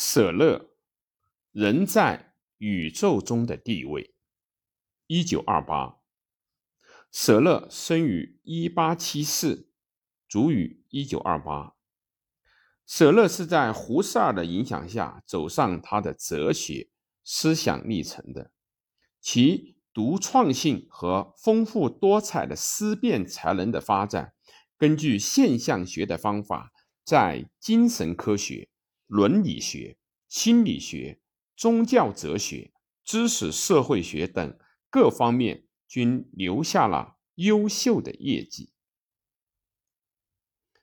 舍勒，人在宇宙中的地位。一九二八，舍勒生于一八七四，卒于一九二八。舍勒是在胡塞尔的影响下走上他的哲学思想历程的，其独创性和丰富多彩的思辨才能的发展，根据现象学的方法，在精神科学。伦理学、心理学、宗教哲学、知识社会学等各方面均留下了优秀的业绩，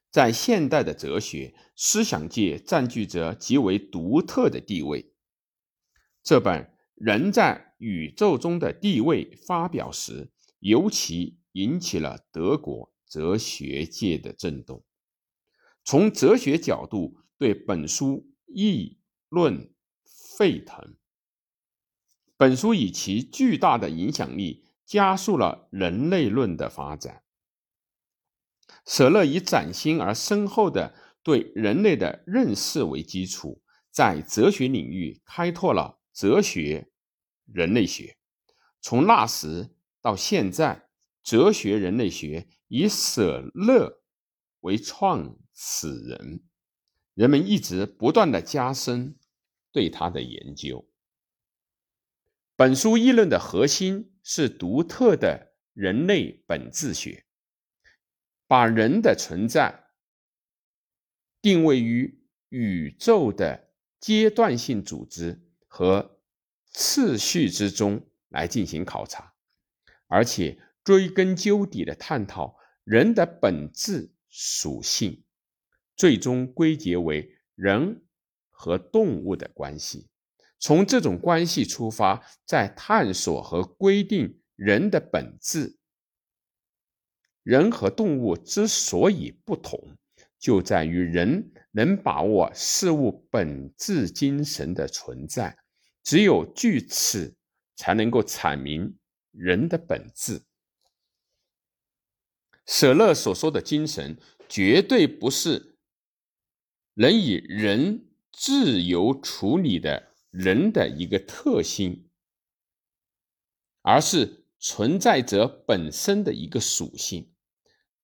在现代的哲学思想界占据着极为独特的地位。这本《人在宇宙中的地位》发表时，尤其引起了德国哲学界的震动。从哲学角度。对本书议论沸腾。本书以其巨大的影响力，加速了人类论的发展。舍勒以崭新而深厚的对人类的认识为基础，在哲学领域开拓了哲学人类学。从那时到现在，哲学人类学以舍勒为创始人。人们一直不断的加深对他的研究。本书议论的核心是独特的人类本质学，把人的存在定位于宇宙的阶段性组织和次序之中来进行考察，而且追根究底的探讨人的本质属性。最终归结为人和动物的关系，从这种关系出发，在探索和规定人的本质。人和动物之所以不同，就在于人能把握事物本质精神的存在，只有据此，才能够阐明人的本质。舍勒所说的精神，绝对不是。能以人自由处理的人的一个特性，而是存在者本身的一个属性。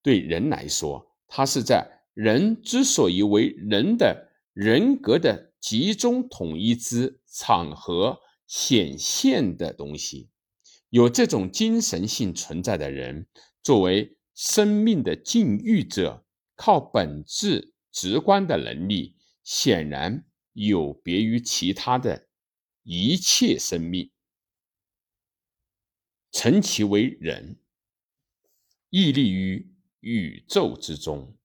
对人来说，它是在人之所以为人的人格的集中统一之场合显现的东西。有这种精神性存在的人，作为生命的禁欲者，靠本质。直观的能力显然有别于其他的一切生命，称其为人，屹立于宇宙之中。